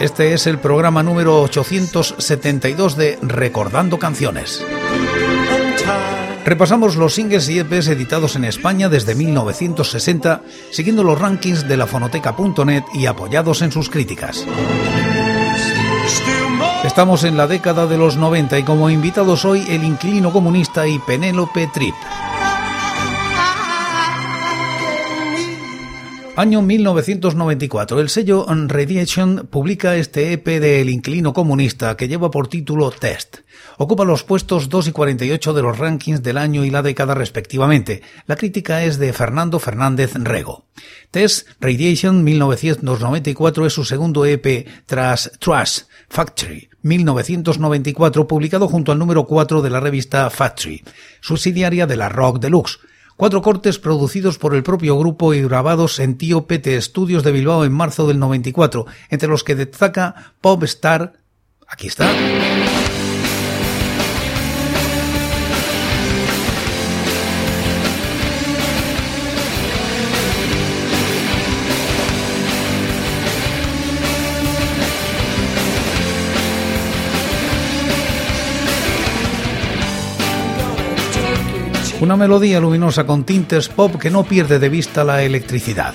Este es el programa número 872 de Recordando Canciones. Repasamos los singles y EPs editados en España desde 1960, siguiendo los rankings de la fonoteca.net y apoyados en sus críticas. Estamos en la década de los 90 y como invitados hoy el inquilino comunista y Penélope Trip. Año 1994. El sello Radiation publica este EP de El Inquilino Comunista que lleva por título Test. Ocupa los puestos 2 y 48 de los rankings del año y la década respectivamente. La crítica es de Fernando Fernández Rego. Test Radiation 1994 es su segundo EP tras Trash Factory 1994 publicado junto al número 4 de la revista Factory, subsidiaria de la Rock Deluxe. Cuatro cortes producidos por el propio grupo y grabados en Tío Pete Studios de Bilbao en marzo del 94, entre los que destaca Pop Star. Aquí está. Una melodía luminosa con tintes pop que no pierde de vista la electricidad.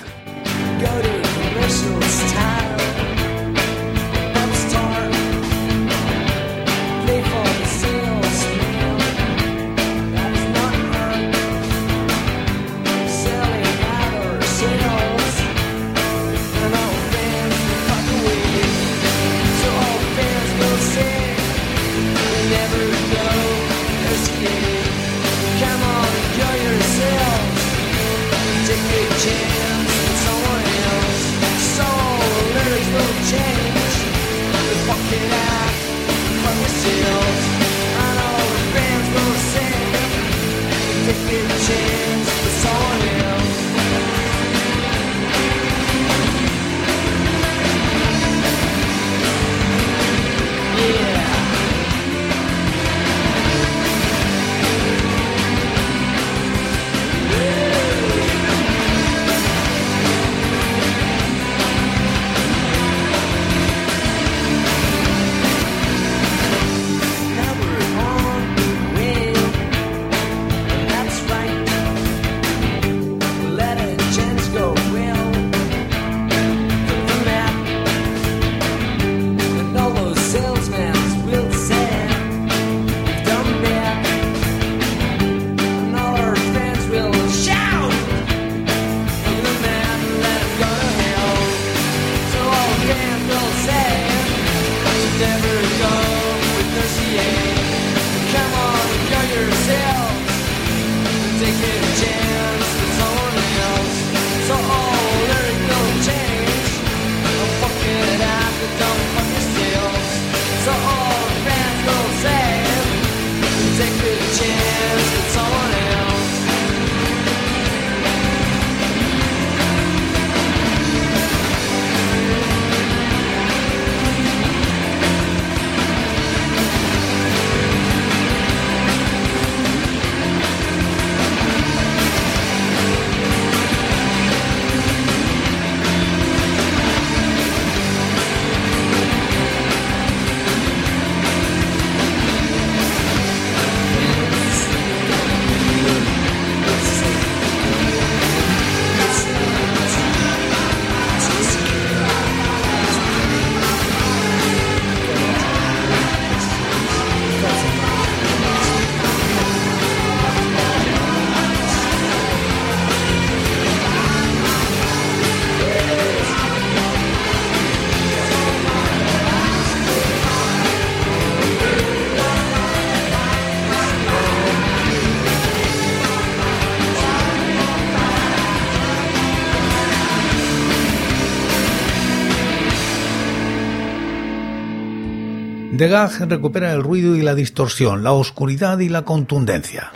Degas recupera el ruido y la distorsión, la oscuridad y la contundencia.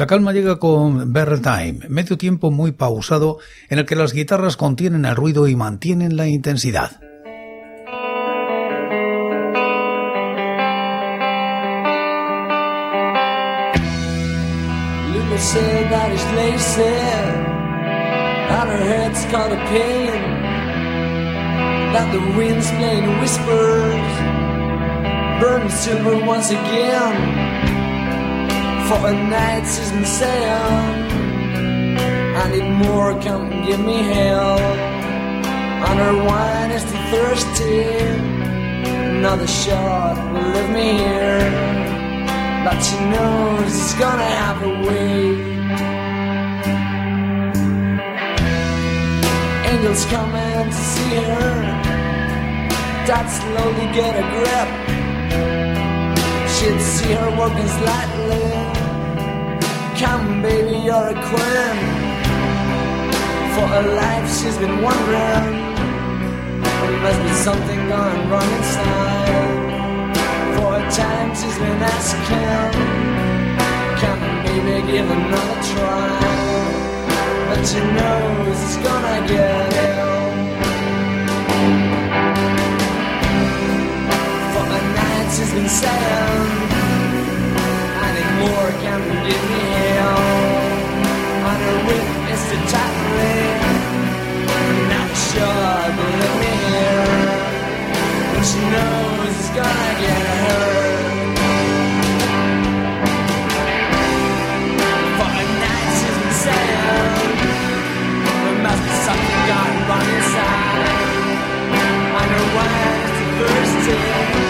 La calma llega con Better Time, medio tiempo muy pausado en el que las guitarras contienen el ruido y mantienen la intensidad. For a night season sand, I need more, come give me hell. On her wine is too thirsty, another shot will leave me here. But she knows it's gonna have a way. angels coming to see her Dad slowly get a grip. She'd see her walking slightly. Come, baby, you're a queen. For her life, she's been wondering. There must be something going wrong inside. For a time, she's been asking. Come, baby, give another try. But she knows it's gonna get ill. For a night, she's been saying can get me home. On a week, it's the tackling. Not sure, but let me hear. But she knows it's gonna get hurt. For a night, she's been saying, There must be something gone wrong inside. I know why it's the first day.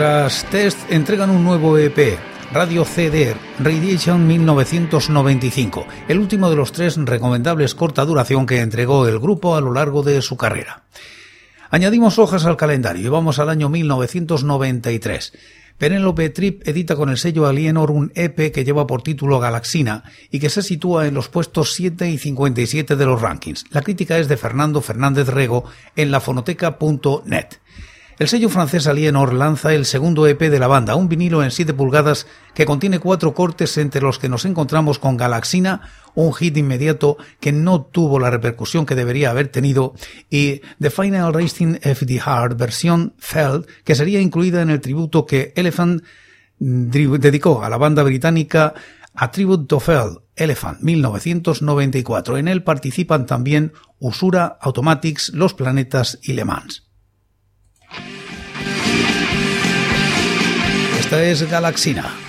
Tras Test entregan un nuevo EP, Radio CD Radiation 1995, el último de los tres recomendables corta duración que entregó el grupo a lo largo de su carrera. Añadimos hojas al calendario y vamos al año 1993. Penelope Trip edita con el sello Alienor un EP que lleva por título Galaxina y que se sitúa en los puestos 7 y 57 de los rankings. La crítica es de Fernando Fernández Rego en lafonoteca.net. El sello francés Alienor lanza el segundo EP de la banda, un vinilo en 7 pulgadas que contiene cuatro cortes entre los que nos encontramos con Galaxina, un hit inmediato que no tuvo la repercusión que debería haber tenido, y The Final Racing the Heart versión Feld, que sería incluida en el tributo que Elephant dedicó a la banda británica A Tribute to Feld, Elephant 1994. En él participan también Usura, Automatics, Los Planetas y Le Mans. Esta es Galaxina.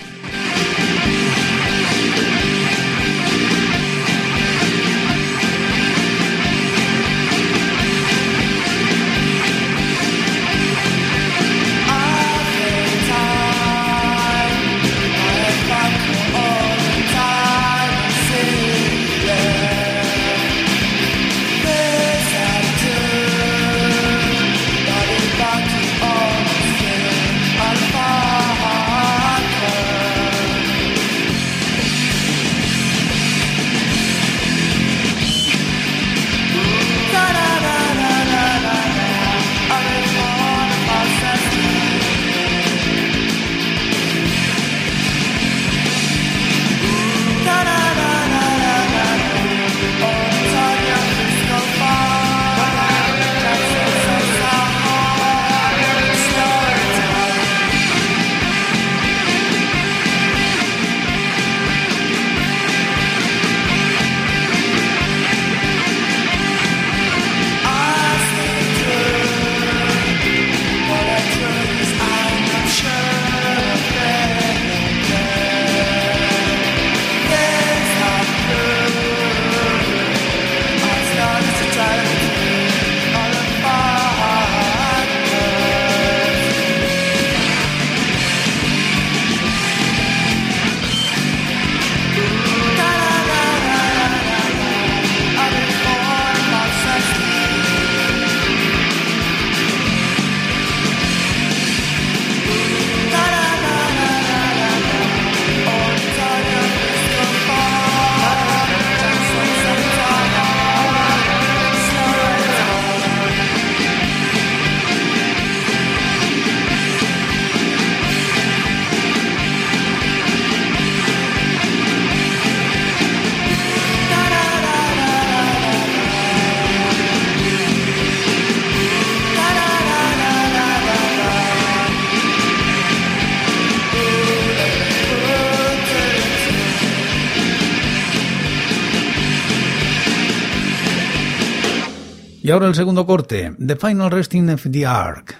Y ahora el segundo corte, The Final Resting of the Ark.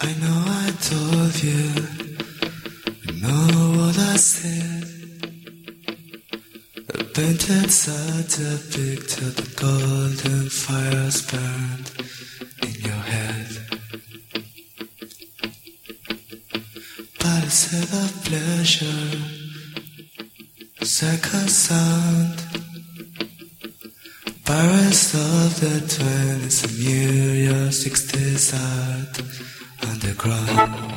I know I told you, I know what I said. A painted such a picture, the golden fires burned in your head. But instead of pleasure, second sound. Parents of the 20s and New York 60s art underground.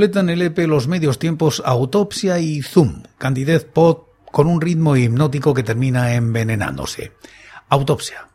Completan el EP los medios tiempos Autopsia y Zoom, Candidez Pod con un ritmo hipnótico que termina envenenándose. Autopsia.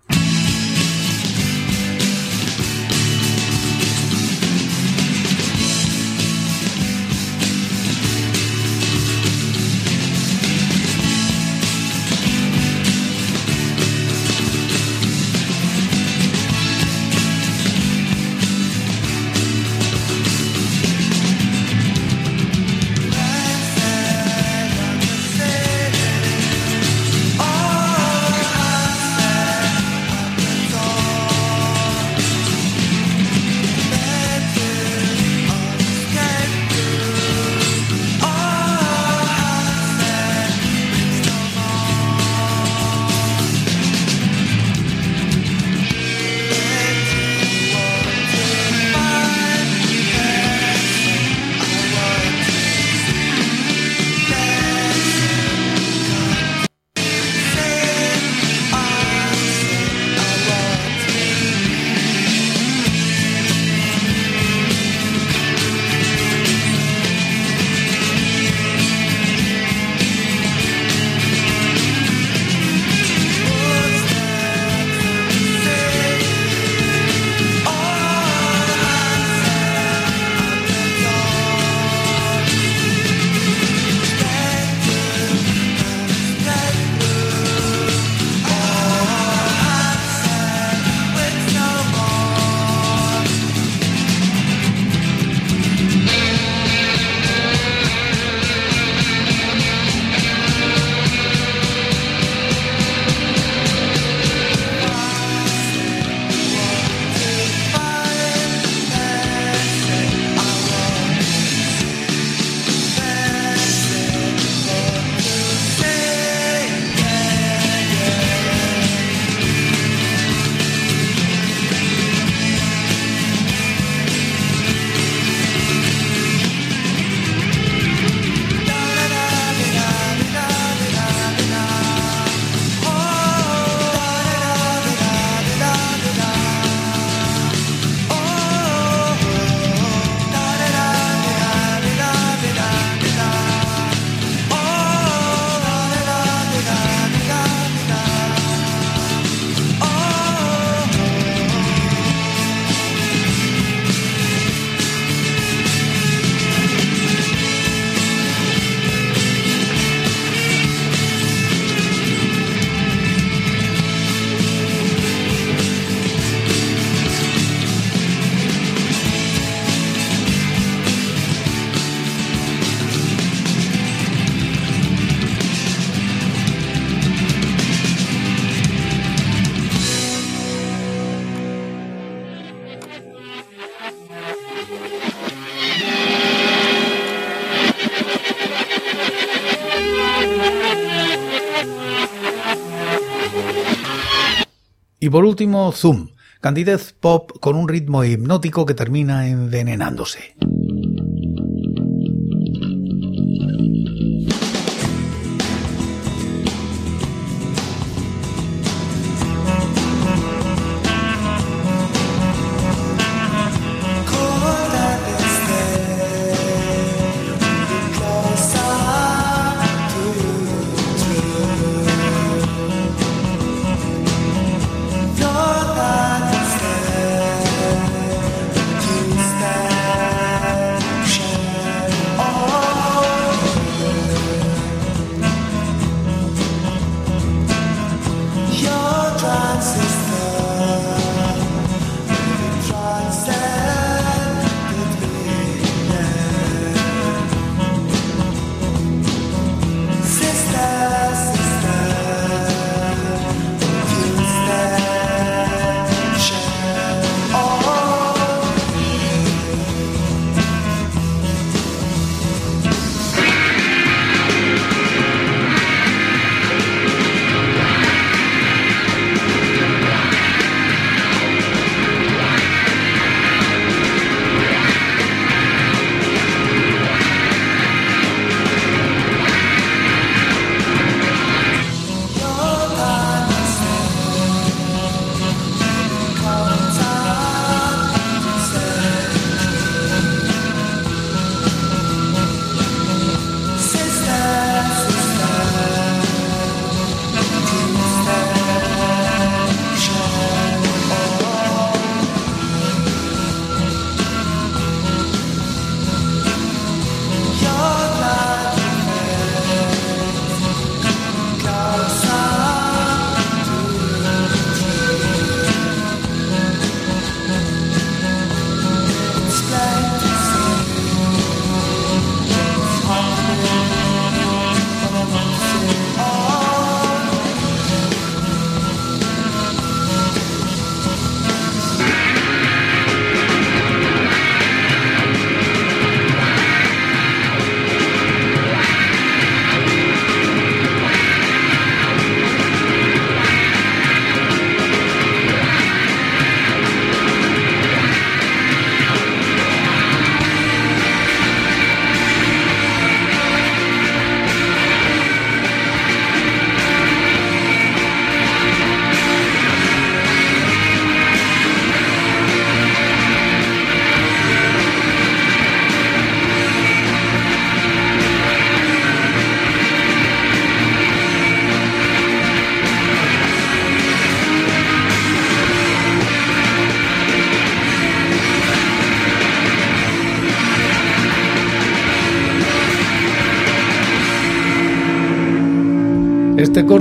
Y por último, Zoom, candidez pop con un ritmo hipnótico que termina envenenándose.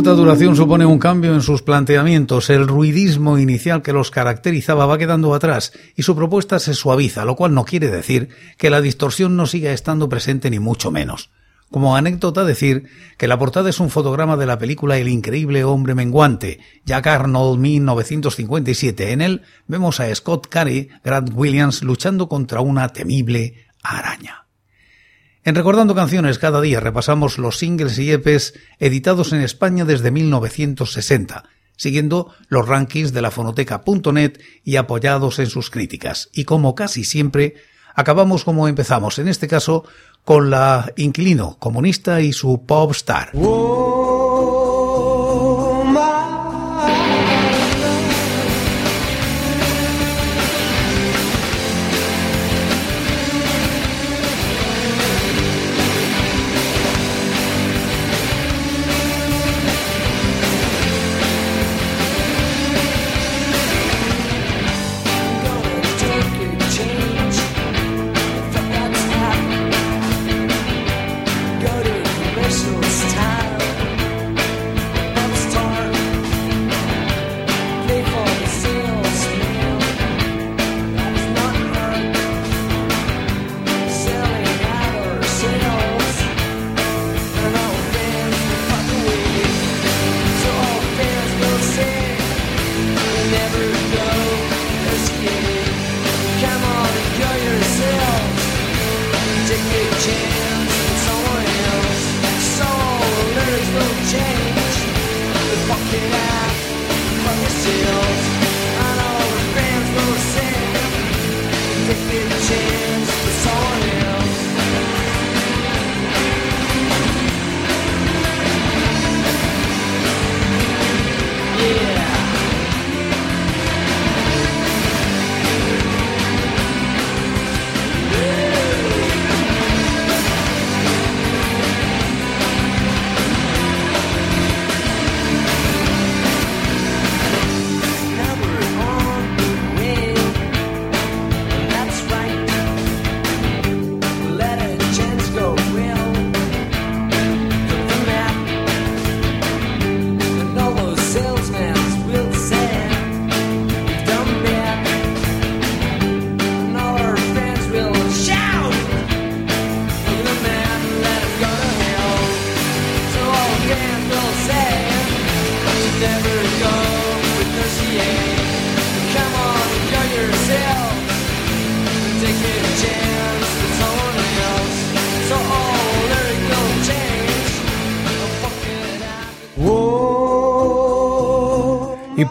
Corta duración supone un cambio en sus planteamientos. El ruidismo inicial que los caracterizaba va quedando atrás y su propuesta se suaviza, lo cual no quiere decir que la distorsión no siga estando presente ni mucho menos. Como anécdota decir que la portada es un fotograma de la película El increíble hombre menguante, Jack Arnold 1957. En él vemos a Scott Carey, Grant Williams luchando contra una temible araña. En Recordando Canciones cada día repasamos los singles y EPs editados en España desde 1960, siguiendo los rankings de la fonoteca.net y apoyados en sus críticas. Y como casi siempre, acabamos como empezamos, en este caso con la Inclino comunista y su Pop Star.